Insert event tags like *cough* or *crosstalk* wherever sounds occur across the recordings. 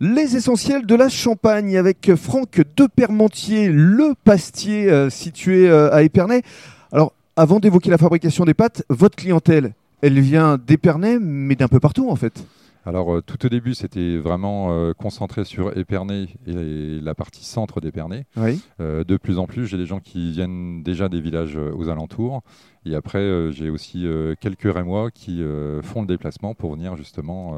Les essentiels de la Champagne avec Franck Depermentier, le pastier euh, situé euh, à Épernay. Alors, avant d'évoquer la fabrication des pâtes, votre clientèle, elle vient d'Épernay, mais d'un peu partout en fait. Alors, euh, tout au début, c'était vraiment concentré sur Épernay et la partie centre d'Épernay. Oui. De plus en plus, j'ai des gens qui viennent déjà des villages aux alentours. Et après, euh, j'ai aussi euh, quelques Rémois qui euh, font le déplacement pour venir justement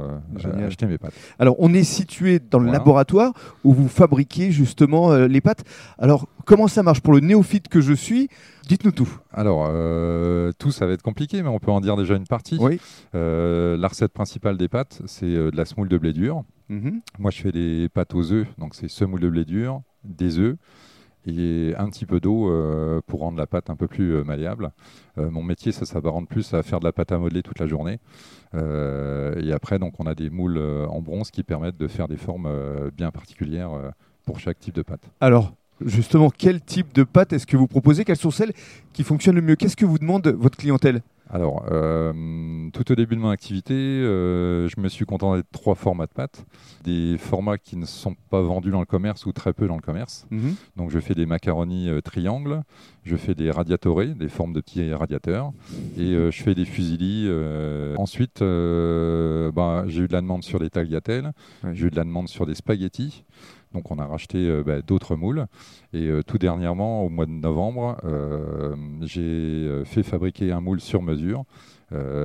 acheter mes pâtes. Alors, on est situé dans le Voilà. laboratoire où vous fabriquez justement les pâtes. Alors, comment ça marche? Pour le néophyte que je suis Dites-nous tout. Alors, tout, ça va être compliqué, mais on peut en dire déjà une partie. Oui. La recette principale des pâtes, c'est de la semoule de blé dur. Mhm. Moi, je fais des pâtes aux œufs, donc c'est semoule de blé dur, des œufs et un petit peu d'eau euh, pour rendre la pâte un peu plus euh, malléable. Euh, mon métier, ça s'apparente plus à faire de la pâte à modeler toute la journée. Et après, donc, on a des moules en bronze qui permettent de faire des formes bien particulières pour chaque type de pâte. Alors, justement, quel type de pâtes est-ce que vous proposez? Quelles sont celles qui fonctionnent le mieux? Qu'est-ce que vous demande votre clientèle? Alors, euh, tout au début de mon activité, euh, je me suis contenté de trois formats de pâtes. Des formats qui ne sont pas vendus dans le commerce ou très peu dans le commerce. Donc je fais des macaronis euh, triangles, je fais des radiatorés, des formes de petits radiateurs, et je fais des fusillis. euh. Ensuite, bah, j'ai eu de la demande sur des tagliatelles, Ouais. j'ai eu de la demande sur des spaghettis. Donc on a racheté euh, bah, d'autres moules. Et euh, tout dernièrement, au mois de novembre, euh, j'ai fait fabriquer un moule sur mesure.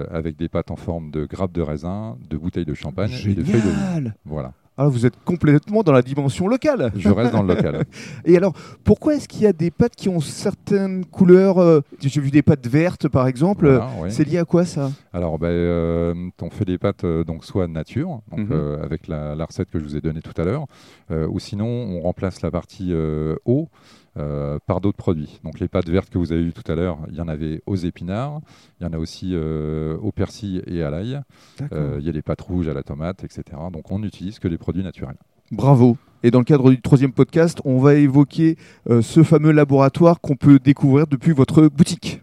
avec des pâtes en forme de grappes de raisin, de bouteilles de champagne et de feuilles. Génial Voilà, Alors, vous êtes complètement dans la dimension locale. je reste dans le local. *laughs* Et alors, pourquoi est-ce qu'il y a des pâtes qui ont certaines couleurs euh, J'ai vu des pâtes vertes, par exemple. Voilà, ouais. C'est lié à quoi ça? Alors, ben, euh, on fait des pâtes euh, donc soit nature, donc, Mhm. euh, avec la, la recette que je vous ai donnée tout à l'heure, euh, ou sinon on remplace la partie euh, eau euh, par d'autres produits. Donc les pâtes vertes que vous avez vues tout à l'heure, il y en avait aux épinards, il y en a aussi euh, au persil et à l'ail, Euh, il y a des pâtes rouges à la tomate, etc. Donc on n'utilise que des produits naturels. Bravo. Et dans le cadre du troisième podcast, on va évoquer euh, ce fameux laboratoire qu'on peut découvrir depuis votre boutique.